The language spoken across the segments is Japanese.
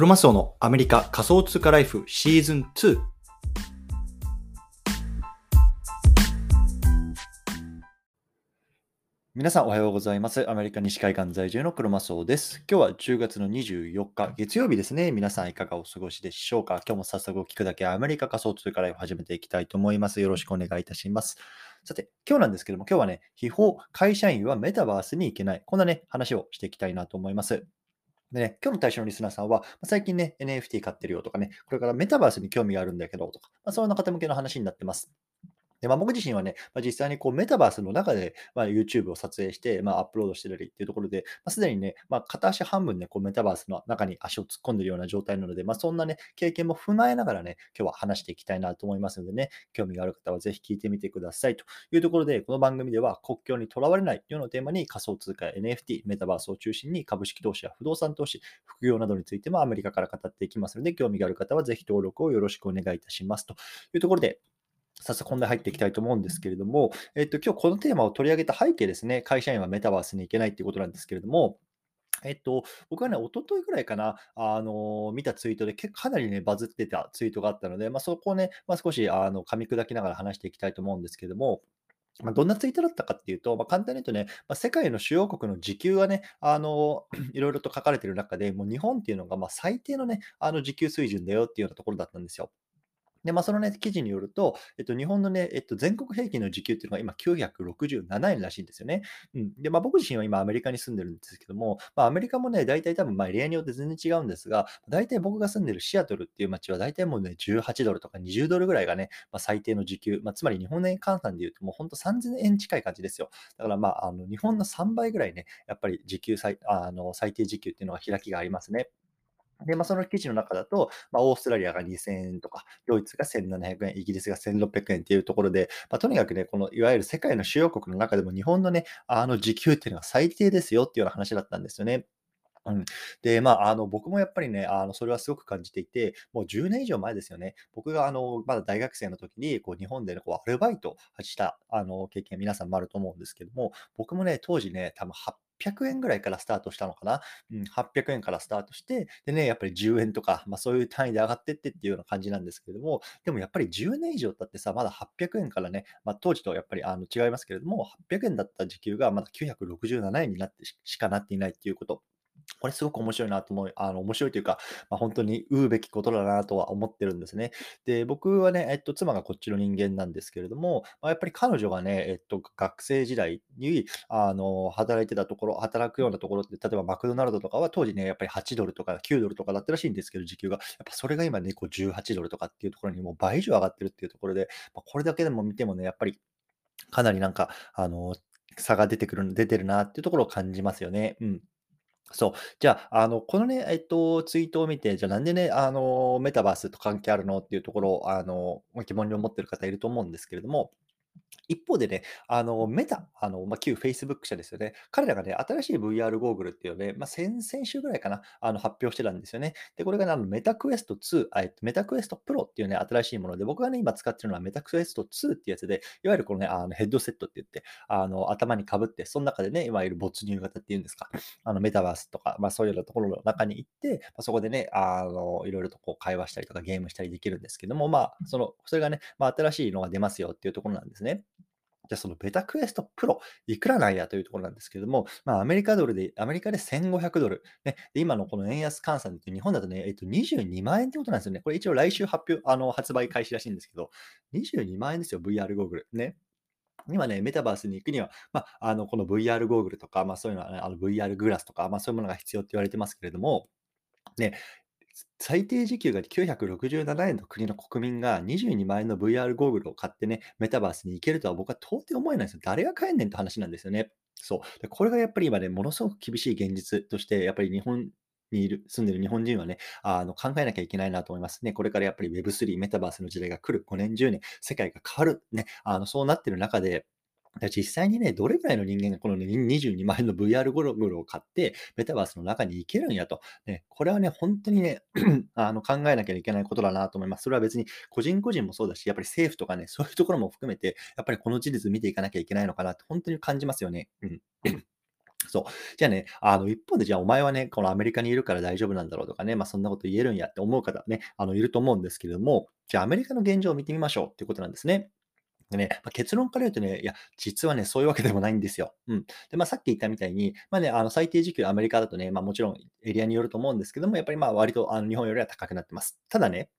クロマスオのアメリカ仮想通貨ライフシーズン2。皆さんおはようございます。アメリカ西海岸在住のクロマスオです。今日は10月の24日、月曜日ですね。皆さんいかがお過ごしでしょうか？今日も早速お聞くだけアメリカ仮想通貨ライフ始めていきたいと思います。よろしくお願いいたします。さて、今日なんですけども、今日はね、秘宝、会社員はメタバースに行けない。こんなね、話をしていきたいなと思います。でね、今日の対象のリスナーさんは、最近ね、NFT 買ってるよとかね、これからメタバースに興味があるんだけどとか、まあ、そういうな方向けの話になってます。でまあ、僕自身はね、まあ、実際にこうメタバースの中で、まあ、YouTube を撮影して、まあ、アップロードしてたりっていうところで、まあ、すでにね、まあ、片足半分ね、こうメタバースの中に足を突っ込んでるような状態なので、まあ、そんなね、経験も踏まえながらね、今日は話していきたいなと思いますのでね、興味がある方はぜひ聞いてみてくださいというところで、この番組では国境にとらわれないというのをテーマに仮想通貨や NFT、メタバースを中心に株式投資や不動産投資、副業などについてもアメリカから語っていきますので、興味がある方はぜひ登録をよろしくお願いいたしますというところで、早速本題入っていきたいと思うんですけれども、えっと、今日このテーマを取り上げた背景ですね、会社員はメタバースに行けないっていうことなんですけれども、えっと、僕はね、一昨日ぐらいかな、あの見たツイートで結構かなりね、バズってたツイートがあったので、まあ、そこをね、まあ、少しあの噛み砕きながら話していきたいと思うんですけども、まあ、どんなツイートだったかっていうと、まあ、簡単に言うとね、まあ、世界の主要国の時給がね、あの いろいろと書かれてる中で、もう日本っていうのがま最低のね、あの時給水準だよっていうようなところだったんですよ。で、まあ、そのね、記事によると、えっと、日本のね、えっと、全国平均の時給っていうのが今967円らしいんですよね。うん。で、まあ、僕自身は今アメリカに住んでるんですけども、まあ、アメリカもね、大体多分、まあ、エリアによって全然違うんですが、大体僕が住んでるシアトルっていう街は大体もうね、18ドルとか20ドルぐらいがね、まあ、最低の時給、まあ、つまり日本円換算で言うと、もう本当3000円近い感じですよ。だから、まあ、あの、日本の3倍ぐらいね、やっぱり時給最、あの、最低時給っていうのは開きがありますね。で、まあ、その記事の中だと、まあ、オーストラリアが2000円とか、ドイツが1700円、イギリスが1600円っていうところで、まあ、とにかくね、このいわゆる世界の主要国の中でも日本のね、あの時給っていうのが最低ですよっていうような話だったんですよね。うん、で、まあ、あの僕もやっぱりね、あのそれはすごく感じていて、もう10年以上前ですよね。僕があのまだ大学生の時にこう日本で、ね、こうアルバイトしたあの経験、皆さんもあると思うんですけども、僕もね、当時ね、多分800円ぐらいからスタートしたのかな？うん、800円からスタートして、でね、やっぱり10円とか、まあ、そういう単位で上がってってっていうような感じなんですけれども、でもやっぱり10年以上経ってさ、まだ800円からね、まあ、当時とやっぱりあの違いますけれども、800円だった時給がまだ967円になってししかなっていないっていうこと。これすごく面白いなと思う、あの面白いというか、まあ、本当に言うべきことだなとは思ってるんですね。で、僕はね、えっと、妻がこっちの人間なんですけれども、まあ、やっぱり彼女がね、えっと、学生時代にあの働いてたところ、働くようなところって、例えばマクドナルドとかは当時ね、やっぱり8ドルとか9ドルとかだったらしいんですけど、時給が。やっぱそれが今ね、こう18ドルとかっていうところにもう倍以上上がってるっていうところで、まあ、これだけでも見てもね、やっぱりかなりなんか、あの、差が出てくる、出てるなっていうところを感じますよね。うん。そう。じゃあ、あの、このね、えっと、ツイートを見て、じゃあなんでね、あの、メタバースと関係あるのっていうところを、あの、疑問に思ってる方いると思うんですけれども、一方でね、あの、メタ、あの、まあ、旧 Facebook 社ですよね。彼らがね、新しい VR ゴーグルっていうのをね、まあ、先々週ぐらいかな、あの、発表してたんですよね。で、これがね、あの、メタクエスト2、えっと、メタクエストプロっていうね、新しいもので、僕がね、今使ってるのはメタクエスト2っていうやつで、いわゆるこのね、あのヘッドセットって言って、あの、頭にかぶって、その中でね、いわゆる没入型っていうんですか、あの、メタバースとか、まあ、そういうようなところの中に行って、まあ、そこでね、あの、いろいろとこう会話したりとかゲームしたりできるんですけども、まあ、その、それがね、まあ、新しいのが出ますよっていうところなんですですね。じゃあそのベタクエストプロ、いくらなんや？というところなんですけれども、まあ、アメリカドルで、アメリカで1500ドル、ね、で今のこの円安換算で日本だとね、えっと、22万円ってことなんですよね。これ一応来週発表、あの発売開始らしいんですけど、22万円ですよ、VR ゴーグル。ね。今ね、メタバースに行くには、まあ、あのこの VR ゴーグルとか、まあ、そういうのは、ね、あの VR グラスとか、まあ、そういうものが必要って言われてますけれども、ね、最低時給が967円の国の国民が22万円の VR ゴーグルを買ってね、メタバースに行けるとは僕は到底思えないですよ。誰が買えんねんって話なんですよね。そう。これがやっぱり今ね、ものすごく厳しい現実として、やっぱり日本にいる、住んでる日本人はね、あの考えなきゃいけないなと思いますね。これからやっぱり Web3、メタバースの時代が来る5年、10年、世界が変わる、ね、あのそうなってる中で、実際にね、どれぐらいの人間がこの、22万円の VR ゴロゴロを買って、メタバースの中に行けるんやと。ね、これはね、本当にね あの考えなきゃいけないことだなと思います。それは別に個人個人もそうだし、やっぱり政府とかね、そういうところも含めて、やっぱりこの事実見ていかなきゃいけないのかなって、本当に感じますよね。うん そう。じゃあね、あの、一方で、じゃあお前はね、このアメリカにいるから大丈夫なんだろうとかね、まあそんなこと言えるんやって思う方ね、あの、いると思うんですけれども、じゃあアメリカの現状を見てみましょうっていうことなんですね。でね、まあ、結論から言うとね、いや、実はね、そういうわけでもないんですよ。うん。で、まあ、さっき言ったみたいに、まあね、あの、最低時給アメリカだとね、まあ、もちろんエリアによると思うんですけども、やっぱりまあ、割とあの日本よりは高くなってます。ただね、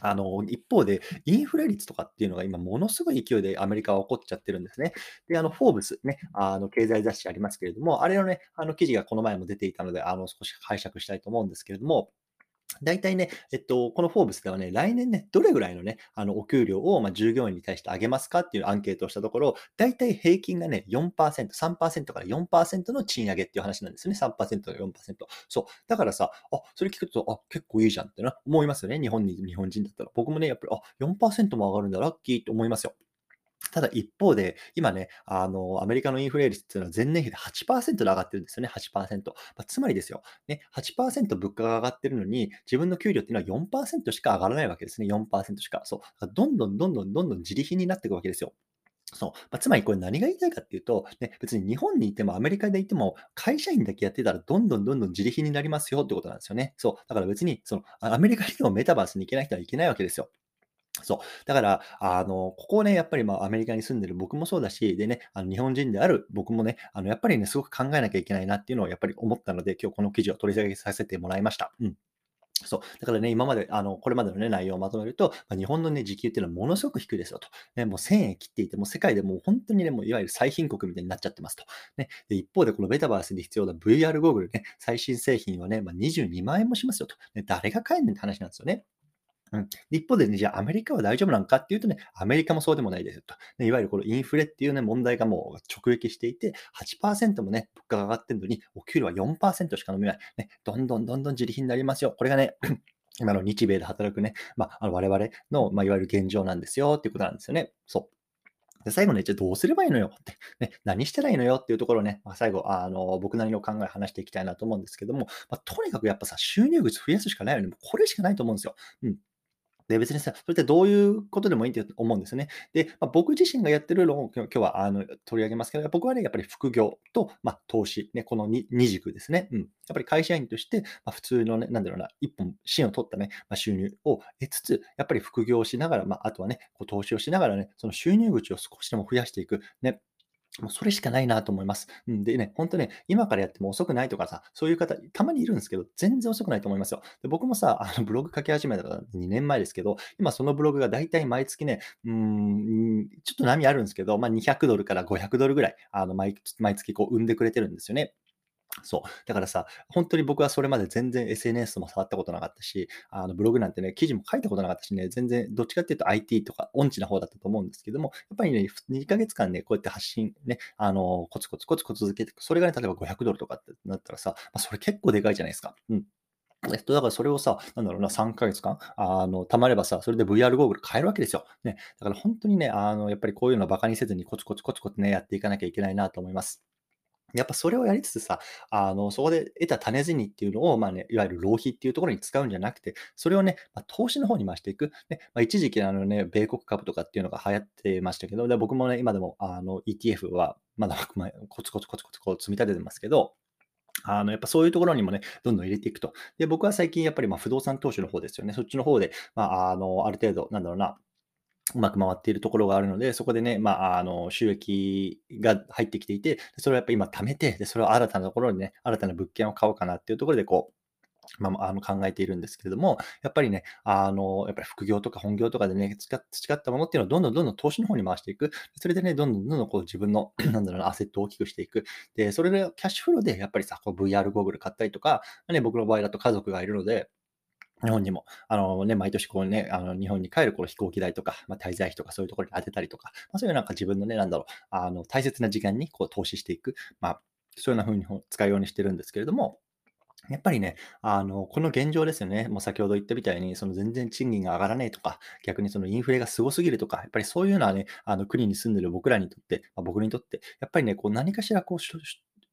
あの、一方で、インフレ率とかっていうのが今ものすごい勢いでアメリカは起こっちゃってるんですね。で、あの、フォーブスね、あの、経済雑誌ありますけれども、あれのね、あの記事がこの前も出ていたので、あの、少し解釈したいと思うんですけれども、大体ね、えっと、このフォーブスではね、来年ね、どれぐらいのね、あの、お給料を、ま、従業員に対して上げますかっていうアンケートをしたところ、大体平均がね、4%、3%から4%の賃上げっていう話なんですね。3%から4%。そう。だからさ、あ、それ聞くと、あ、結構いいじゃんってな、思いますよね。日本に、日本人だったら。僕もね、やっぱり、あ、4%も上がるんだ、ラッキーって思いますよ。ただ一方で、今ね、あの、アメリカのインフレ率っていうのは前年比で8%で上がってるんですよね、8%。まあ、つまりですよ、ね、8%物価が上がってるのに、自分の給料っていうのは4%しか上がらないわけですね、4%しか。そう。どんどんどんどんどんどん自利品になっていくわけですよ。そう。まあ、つまりこれ何が言いたいかっていうと、ね、別に日本にいてもアメリカでいても会社員だけやってたらどんどんどんどん自利品になりますよってことなんですよね。そう。だから別にそのアメリカにもメタバースに行けない人はいけないわけですよ。そう。だから、あの、ここをね、やっぱり、まあ、アメリカに住んでる僕もそうだし、でね、あの、日本人である僕もね、あの、やっぱりね、すごく考えなきゃいけないなっていうのをやっぱり思ったので、今日この記事を取り上げさせてもらいました。うん。そう。だからね、今まで、あの、これまでのね、内容をまとめると、まあ、日本のね、時給っていうのはものすごく低いですよと。ね、もう1000円切っていて、もう世界でもう本当にね、もういわゆる最貧国みたいになっちゃってますと。ね、で一方で、このベタバースに必要な VR ゴーグルね、最新製品はね、まあ、22万円もしますよと。ね、誰が買えんねんって話なんですよね。うん。一方でね、じゃあアメリカは大丈夫なのかっていうとね、アメリカもそうでもないですよと。ね、いわゆるこのインフレっていうね、問題がもう直撃していて、8%もね、物価が上がってるのに、お給料は4%しか伸びない。ね、どんどんどんどん自利品になりますよ。これがね、今の日米で働くね、まあ、あの我々の、まあ、いわゆる現状なんですよっていうことなんですよね。そう。で、最後ね、じゃあどうすればいいのよって、ね、何したらいいのよっていうところをね、まあ、最後、あの、僕なりの考えを話していきたいなと思うんですけども、まあ、とにかくやっぱさ、収入口増やすしかないよね。もうこれしかないと思うんですよ。うん。で、別にさ、それってどういうことでもいいって思うんですね。で、まあ、僕自身がやってるのを今日はあの取り上げますけど、僕はね、やっぱり副業と、まあ、投資、ね、この 2, 2軸ですね。うん。やっぱり会社員として、まあ、普通のね、なんだろうな、一本芯を取ったね、まあ、収入を得つつ、やっぱり副業をしながら、まあ、あとはね、こう投資をしながらね、その収入口を少しでも増やしていく。ね、もうそれしかないなと思います。ん、でね、ほんとね、今からやっても遅くないとかさ、そういう方、たまにいるんですけど、全然遅くないと思いますよ。で僕もさ、あのブログ書き始めたから2年前ですけど、今そのブログが大体毎月ね、うん、ちょっと波あるんですけど、まあ、200ドルから500ドルぐらい、あの毎毎月こう生んでくれてるんですよね。そう。だからさ、本当に僕はそれまで全然 SNS も触ったことなかったし、あのブログなんてね、記事も書いたことなかったしね、全然どっちかっていうと IT とか音痴な方だったと思うんですけども、やっぱりね、2ヶ月間ね、こうやって発信ね、あの、コツコツコツコツ続けて、それがね、例えば500ドルとかってなったらさ、まあ、それ結構でかいじゃないですか。うん。えっと、だからそれをさ、なんだろうな、3ヶ月間、あの、貯まればさ、それで VR ゴーグル買えるわけですよ。ね。だから本当にね、あの、やっぱりこういうのをバカにせずにコツコツコツコツね、やっていかなきゃいけないなと思います。やっぱそれをやりつつさ、あの、そこで得た種銭っていうのを、まあね、いわゆる浪費っていうところに使うんじゃなくて、それをね、まあ、投資の方に回していく。ね、まあ、一時期あのね、米国株とかっていうのが流行ってましたけど、で僕もね、今でもあの ETF はまだコツコツコツコツこう積み立ててますけど、あの、やっぱそういうところにもね、どんどん入れていくと。で、僕は最近やっぱりま不動産投資の方ですよね。そっちの方で、まあ、あの、ある程度、なんだろうな、うまく回っているところがあるので、そこでね、まあ、あの、収益が入ってきていて、それをやっぱり今貯めて、で、それを新たなところにね、新たな物件を買おうかなっていうところで、こう、まあ、あの考えているんですけれども、やっぱりね、あの、やっぱり副業とか本業とかでね、培ったものっていうのをどんどんどんどん投資の方に回していく。それでね、どんどんどんどんこう自分の、なんだろうな、アセットを大きくしていく。で、それでキャッシュフローでやっぱりさ、VR ゴーグル買ったりとか、ね、僕の場合だと家族がいるので、日本にも、あのね、毎年こうね、あの日本に帰る頃飛行機代とか、まあ、滞在費とかそういうところに当てたりとか、まあ、そういうなんか自分のね、なんだろう、あの大切な時間にこう投資していく、まあ、そういうような風に使うようにしてるんですけれども、やっぱりね、あの、この現状ですよね。もう先ほど言ったみたいに、その全然賃金が上がらないとか、逆にそのインフレがすごすぎるとか、やっぱりそういうようなね、あの国に住んでる僕らにとって、まあ、僕にとって、やっぱりね、こう何かしらこう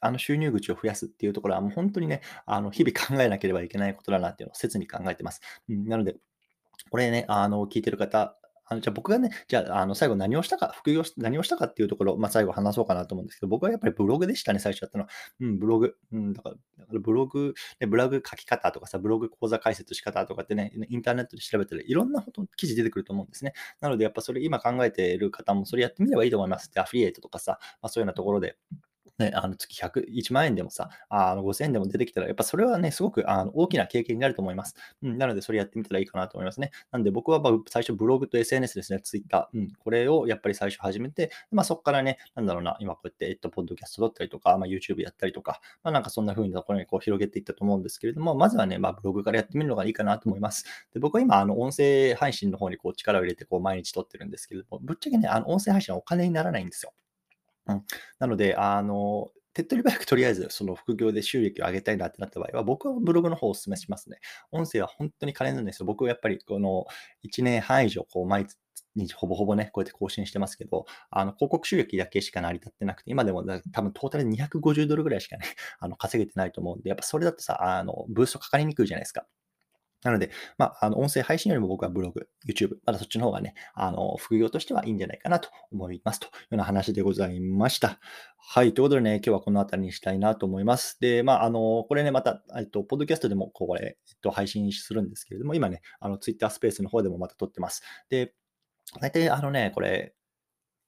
あの収入口を増やすっていうところは、もう本当にね、あの日々考えなければいけないことだなっていうのを切に考えてます。うん、なので、これね、あの聞いてる方、あのじゃあ僕がね、じゃあ、あの最後何をしたか、副業し、何をしたかっていうところ、まあ、最後話そうかなと思うんですけど、僕はやっぱりブログでしたね、最初やったのは。うん、ブログ。うん、だから、ブログ、ね、ブログ書き方とかさ、ブログ講座解説し方とかってね、インターネットで調べたらいろんなこと記事出てくると思うんですね。なので、やっぱそれ今考えている方もそれやってみればいいと思います。で、アフリエイトとかさ、まあ、そういうようなところで、ね、あの月100、1万円でもさ、あの5000円でも出てきたら、やっぱそれはね、すごくあの大きな経験になると思います。うん、なので、それやってみたらいいかなと思いますね。なんで、僕は最初ブログと SNS ですね、Twitter、うん、これをやっぱり最初始めて、まあ、そこからね、なんだろうな、今こうやって、えっと、ポッドキャストだったりとか、まあ、YouTube やったりとか、まあ、なんかそんな風にところにこう広げていったと思うんですけれども、まずはね、まあ、ブログからやってみるのがいいかなと思います。で僕は今、あの音声配信の方にこう力を入れてこう毎日撮ってるんですけれども、ぶっちゃけね、あの音声配信はお金にならないんですよ。うん、なので、あの、手っ取り早くとりあえずその副業で収益を上げたいなってなった場合は、僕はブログの方をお勧めしますね。音声は本当に金なんですよ。僕はやっぱりこの1年半以上、こう毎日ほぼほぼね、こうやって更新してますけど、あの広告収益だけしか成り立ってなくて、今でも多分トータル250ドルぐらいしかね、あの稼げてないと思うんで、やっぱそれだとさ、あのブーストかかりにくいじゃないですか。なので、まあ、あの、音声配信よりも僕はブログ、YouTube、まだそっちの方がね、あの、副業としてはいいんじゃないかなと思いますというような話でございました。はい。ということでね、今日はこの辺りにしたいなと思います。で、まあ、あの、これね、また、えっと、ポッドキャストでも、これ、えっと、配信するんですけれども、今ね、あの、Twitter スペースの方でもまた撮ってます。で、大体、あのね、これ、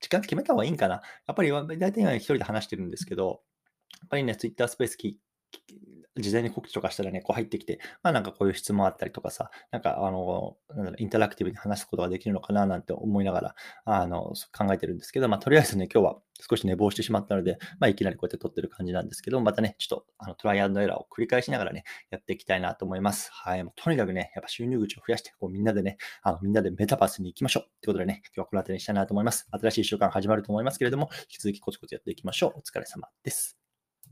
時間決めた方がいいんかな。やっぱり、大体今一人で話してるんですけど、やっぱりね、Twitter スペース事前に告知とかしたらね、こう入ってきて、まあなんかこういう質問あったりとかさ、なんかあの、なんだろインタラクティブに話すことができるのかななんて思いながら、あの、考えてるんですけど、まあとりあえずね、今日は少し寝坊してしまったので、まあいきなりこうやって撮ってる感じなんですけど、またね、ちょっとあのトライアンドエラーを繰り返しながらね、やっていきたいなと思います。はい。もうとにかくね、やっぱ収入口を増やして、こうみんなでね、あのみんなでメタバースに行きましょう。ということでね、今日はこの辺りにしたいなと思います。新しい習慣始まると思いますけれども、引き続きコツコツやっていきましょう。お疲れ様です。